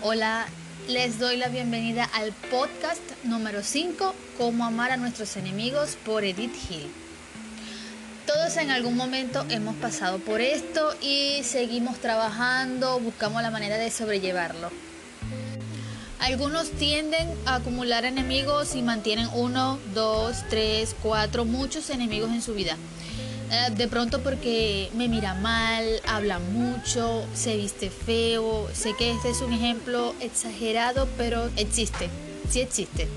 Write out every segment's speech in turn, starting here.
Hola, les doy la bienvenida al podcast número 5, Cómo amar a nuestros enemigos por Edith Hill. Todos en algún momento hemos pasado por esto y seguimos trabajando, buscamos la manera de sobrellevarlo. Algunos tienden a acumular enemigos y mantienen uno, dos, tres, cuatro, muchos enemigos en su vida. Eh, de pronto porque me mira mal, habla mucho, se viste feo. Sé que este es un ejemplo exagerado, pero existe, sí existe.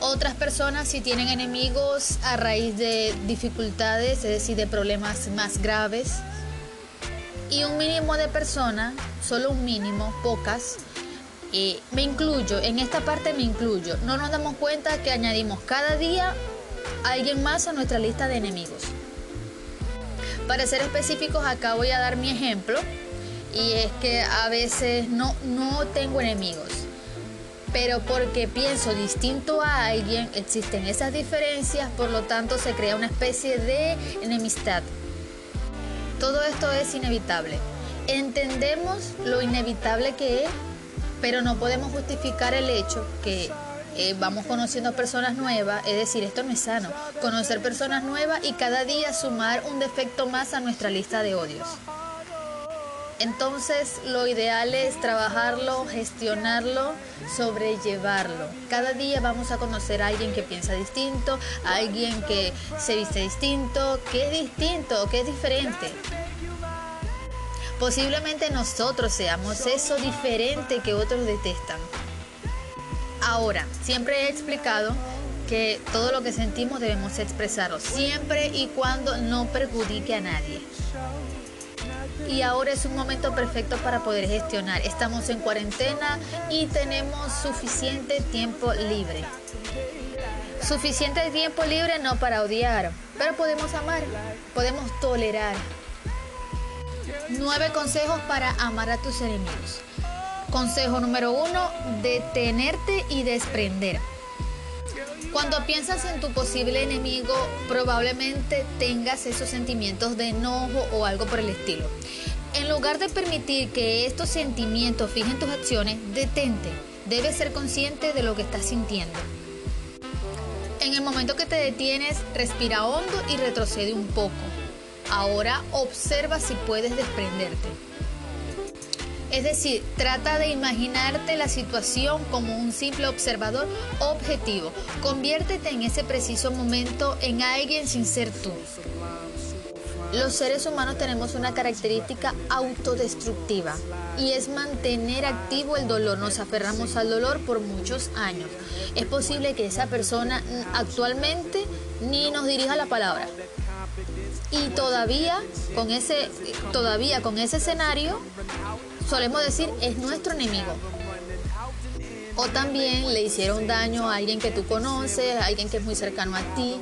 Otras personas sí tienen enemigos a raíz de dificultades, es decir, de problemas más graves. Y un mínimo de personas, solo un mínimo, pocas, eh, me incluyo, en esta parte me incluyo. No nos damos cuenta que añadimos cada día alguien más a nuestra lista de enemigos. Para ser específicos, acá voy a dar mi ejemplo y es que a veces no, no tengo enemigos, pero porque pienso distinto a alguien, existen esas diferencias, por lo tanto se crea una especie de enemistad. Todo esto es inevitable. Entendemos lo inevitable que es, pero no podemos justificar el hecho que eh, vamos conociendo personas nuevas, es decir, esto no es sano, conocer personas nuevas y cada día sumar un defecto más a nuestra lista de odios. Entonces lo ideal es trabajarlo, gestionarlo, sobrellevarlo. Cada día vamos a conocer a alguien que piensa distinto, a alguien que se viste distinto, que es distinto, que es diferente. Posiblemente nosotros seamos eso diferente que otros detestan. Ahora, siempre he explicado que todo lo que sentimos debemos expresarlo, siempre y cuando no perjudique a nadie. Y ahora es un momento perfecto para poder gestionar. Estamos en cuarentena y tenemos suficiente tiempo libre. Suficiente tiempo libre no para odiar, pero podemos amar, podemos tolerar. Nueve consejos para amar a tus enemigos. Consejo número uno, detenerte y desprender. Cuando piensas en tu posible enemigo, probablemente tengas esos sentimientos de enojo o algo por el estilo. En lugar de permitir que estos sentimientos fijen tus acciones, detente. Debes ser consciente de lo que estás sintiendo. En el momento que te detienes, respira hondo y retrocede un poco. Ahora observa si puedes desprenderte. Es decir, trata de imaginarte la situación como un simple observador objetivo. Conviértete en ese preciso momento en alguien sin ser tú. Los seres humanos tenemos una característica autodestructiva y es mantener activo el dolor. Nos aferramos al dolor por muchos años. Es posible que esa persona actualmente ni nos dirija la palabra. Y todavía con ese todavía con ese escenario solemos decir es nuestro enemigo. O también le hicieron daño a alguien que tú conoces, a alguien que es muy cercano a ti.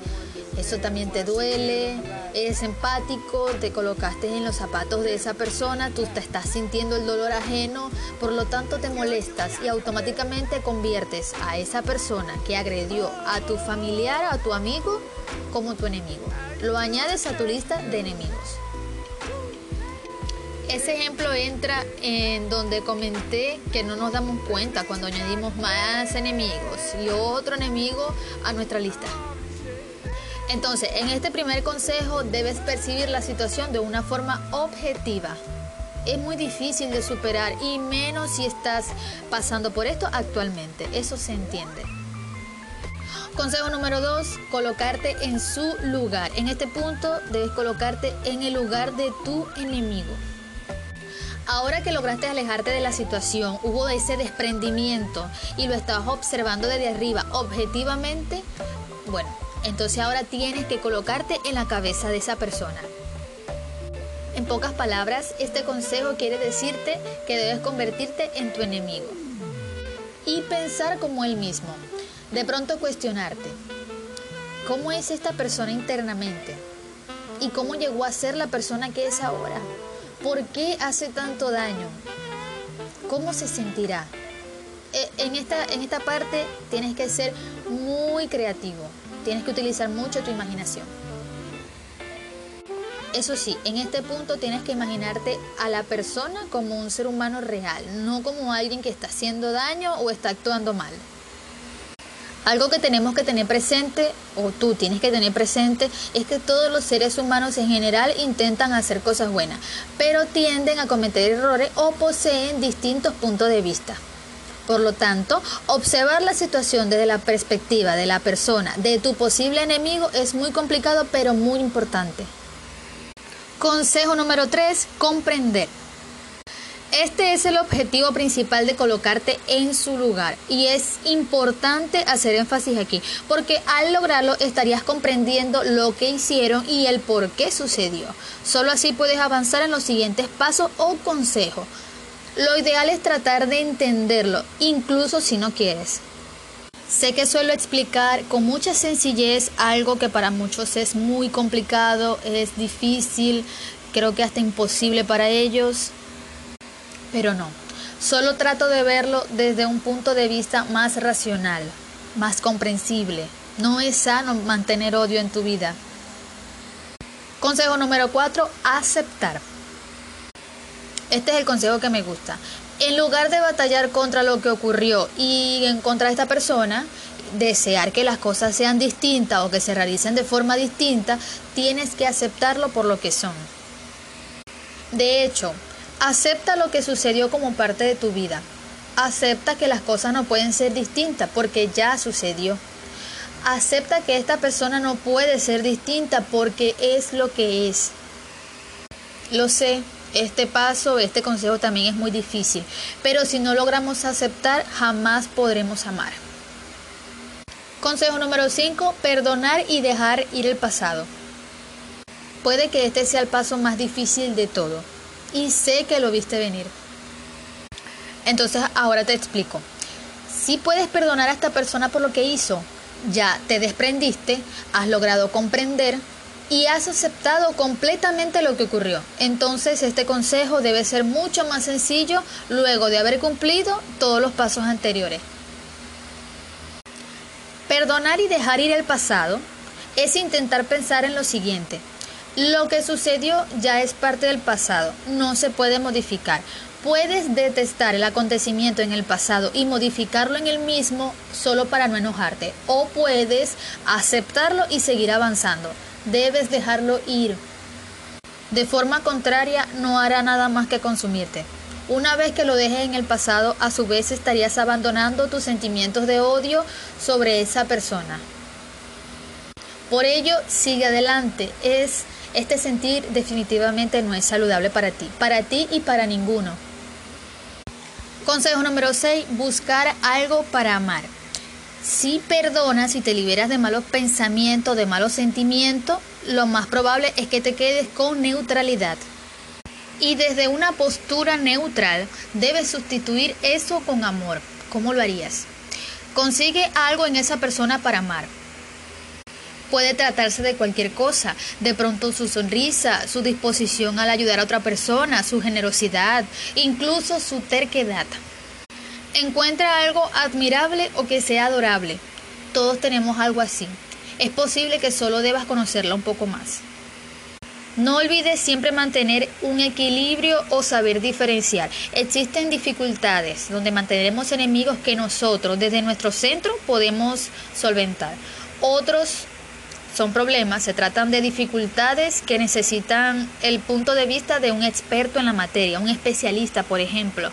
Eso también te duele, eres empático, te colocaste en los zapatos de esa persona, tú te estás sintiendo el dolor ajeno, por lo tanto te molestas y automáticamente conviertes a esa persona que agredió a tu familiar, a tu amigo, como tu enemigo. Lo añades a tu lista de enemigos. Ese ejemplo entra en donde comenté que no nos damos cuenta cuando añadimos más enemigos y otro enemigo a nuestra lista. Entonces, en este primer consejo debes percibir la situación de una forma objetiva. Es muy difícil de superar y menos si estás pasando por esto actualmente. Eso se entiende. Consejo número dos, colocarte en su lugar. En este punto debes colocarte en el lugar de tu enemigo. Ahora que lograste alejarte de la situación, hubo ese desprendimiento y lo estabas observando desde arriba objetivamente, bueno, entonces ahora tienes que colocarte en la cabeza de esa persona. En pocas palabras, este consejo quiere decirte que debes convertirte en tu enemigo y pensar como él mismo. De pronto cuestionarte, ¿cómo es esta persona internamente? ¿Y cómo llegó a ser la persona que es ahora? ¿Por qué hace tanto daño? ¿Cómo se sentirá? Eh, en esta, en esta parte tienes que ser muy creativo, tienes que utilizar mucho tu imaginación. Eso sí, en este punto tienes que imaginarte a la persona como un ser humano real, no como alguien que está haciendo daño o está actuando mal. Algo que tenemos que tener presente, o tú tienes que tener presente, es que todos los seres humanos en general intentan hacer cosas buenas, pero tienden a cometer errores o poseen distintos puntos de vista. Por lo tanto, observar la situación desde la perspectiva de la persona, de tu posible enemigo, es muy complicado, pero muy importante. Consejo número 3, comprender. Este es el objetivo principal de colocarte en su lugar y es importante hacer énfasis aquí porque al lograrlo estarías comprendiendo lo que hicieron y el por qué sucedió. Solo así puedes avanzar en los siguientes pasos o consejos. Lo ideal es tratar de entenderlo, incluso si no quieres. Sé que suelo explicar con mucha sencillez algo que para muchos es muy complicado, es difícil, creo que hasta imposible para ellos pero no. Solo trato de verlo desde un punto de vista más racional, más comprensible. No es sano mantener odio en tu vida. Consejo número 4, aceptar. Este es el consejo que me gusta. En lugar de batallar contra lo que ocurrió y en contra de esta persona, desear que las cosas sean distintas o que se realicen de forma distinta, tienes que aceptarlo por lo que son. De hecho, Acepta lo que sucedió como parte de tu vida. Acepta que las cosas no pueden ser distintas porque ya sucedió. Acepta que esta persona no puede ser distinta porque es lo que es. Lo sé, este paso, este consejo también es muy difícil, pero si no logramos aceptar, jamás podremos amar. Consejo número 5, perdonar y dejar ir el pasado. Puede que este sea el paso más difícil de todo y sé que lo viste venir. Entonces ahora te explico. Si puedes perdonar a esta persona por lo que hizo, ya te desprendiste, has logrado comprender y has aceptado completamente lo que ocurrió. Entonces este consejo debe ser mucho más sencillo luego de haber cumplido todos los pasos anteriores. Perdonar y dejar ir el pasado es intentar pensar en lo siguiente. Lo que sucedió ya es parte del pasado, no se puede modificar. Puedes detestar el acontecimiento en el pasado y modificarlo en el mismo solo para no enojarte. O puedes aceptarlo y seguir avanzando. Debes dejarlo ir. De forma contraria, no hará nada más que consumirte. Una vez que lo dejes en el pasado, a su vez estarías abandonando tus sentimientos de odio sobre esa persona. Por ello, sigue adelante. Es este sentir definitivamente no es saludable para ti, para ti y para ninguno. Consejo número 6, buscar algo para amar. Si perdonas y te liberas de malos pensamientos, de malos sentimientos, lo más probable es que te quedes con neutralidad. Y desde una postura neutral debes sustituir eso con amor. ¿Cómo lo harías? Consigue algo en esa persona para amar. Puede tratarse de cualquier cosa, de pronto su sonrisa, su disposición al ayudar a otra persona, su generosidad, incluso su terquedad. Encuentra algo admirable o que sea adorable. Todos tenemos algo así. Es posible que solo debas conocerla un poco más. No olvides siempre mantener un equilibrio o saber diferenciar. Existen dificultades donde mantenemos enemigos que nosotros desde nuestro centro podemos solventar. Otros son problemas, se tratan de dificultades que necesitan el punto de vista de un experto en la materia, un especialista, por ejemplo.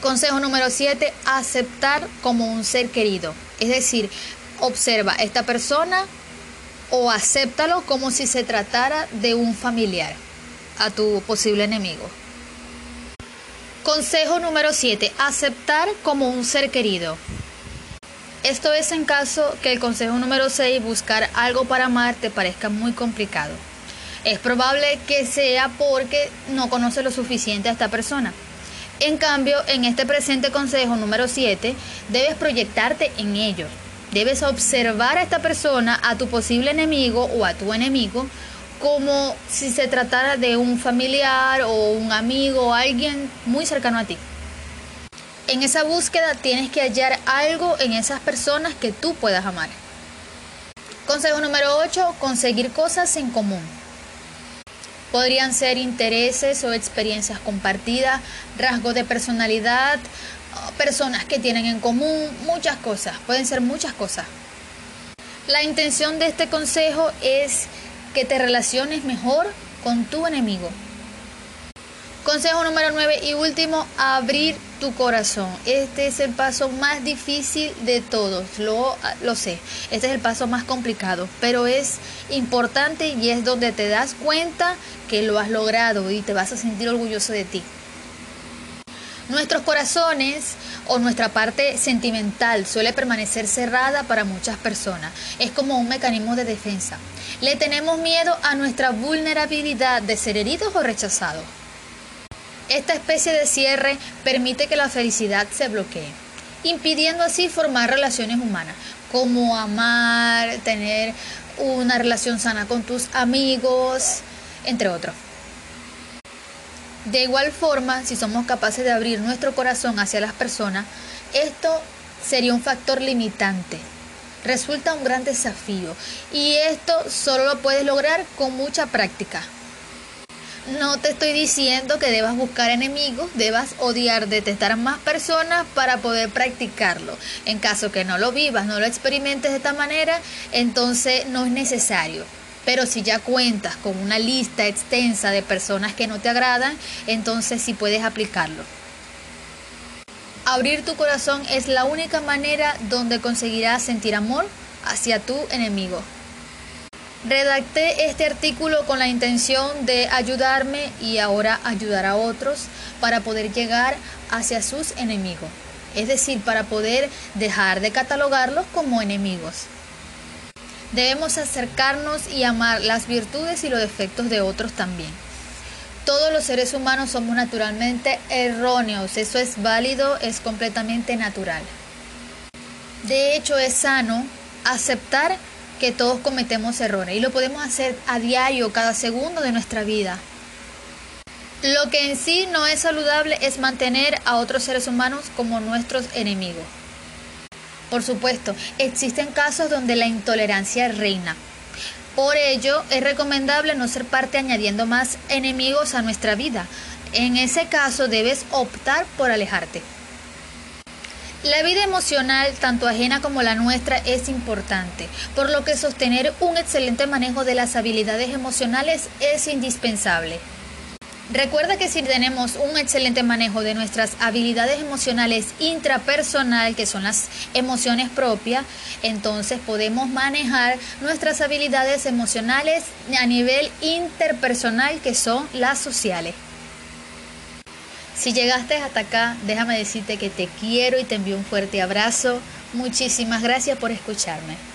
Consejo número 7, aceptar como un ser querido. Es decir, observa esta persona o acéptalo como si se tratara de un familiar a tu posible enemigo. Consejo número 7, aceptar como un ser querido. Esto es en caso que el consejo número 6, buscar algo para amar, te parezca muy complicado. Es probable que sea porque no conoce lo suficiente a esta persona. En cambio, en este presente consejo número 7, debes proyectarte en ello. Debes observar a esta persona, a tu posible enemigo o a tu enemigo, como si se tratara de un familiar o un amigo o alguien muy cercano a ti. En esa búsqueda tienes que hallar algo en esas personas que tú puedas amar. Consejo número 8, conseguir cosas en común. Podrían ser intereses o experiencias compartidas, rasgos de personalidad, personas que tienen en común, muchas cosas, pueden ser muchas cosas. La intención de este consejo es que te relaciones mejor con tu enemigo. Consejo número 9 y último, abrir tu corazón. Este es el paso más difícil de todos, lo, lo sé. Este es el paso más complicado, pero es importante y es donde te das cuenta que lo has logrado y te vas a sentir orgulloso de ti. Nuestros corazones o nuestra parte sentimental suele permanecer cerrada para muchas personas. Es como un mecanismo de defensa. Le tenemos miedo a nuestra vulnerabilidad de ser heridos o rechazados. Esta especie de cierre permite que la felicidad se bloquee, impidiendo así formar relaciones humanas, como amar, tener una relación sana con tus amigos, entre otros. De igual forma, si somos capaces de abrir nuestro corazón hacia las personas, esto sería un factor limitante. Resulta un gran desafío y esto solo lo puedes lograr con mucha práctica. No te estoy diciendo que debas buscar enemigos, debas odiar, detestar a más personas para poder practicarlo. En caso que no lo vivas, no lo experimentes de esta manera, entonces no es necesario. Pero si ya cuentas con una lista extensa de personas que no te agradan, entonces sí puedes aplicarlo. Abrir tu corazón es la única manera donde conseguirás sentir amor hacia tu enemigo. Redacté este artículo con la intención de ayudarme y ahora ayudar a otros para poder llegar hacia sus enemigos, es decir, para poder dejar de catalogarlos como enemigos. Debemos acercarnos y amar las virtudes y los defectos de otros también. Todos los seres humanos somos naturalmente erróneos, eso es válido, es completamente natural. De hecho, es sano aceptar que todos cometemos errores y lo podemos hacer a diario, cada segundo de nuestra vida. Lo que en sí no es saludable es mantener a otros seres humanos como nuestros enemigos. Por supuesto, existen casos donde la intolerancia reina. Por ello, es recomendable no ser parte añadiendo más enemigos a nuestra vida. En ese caso, debes optar por alejarte. La vida emocional, tanto ajena como la nuestra, es importante, por lo que sostener un excelente manejo de las habilidades emocionales es indispensable. Recuerda que si tenemos un excelente manejo de nuestras habilidades emocionales intrapersonal, que son las emociones propias, entonces podemos manejar nuestras habilidades emocionales a nivel interpersonal, que son las sociales. Si llegaste hasta acá, déjame decirte que te quiero y te envío un fuerte abrazo. Muchísimas gracias por escucharme.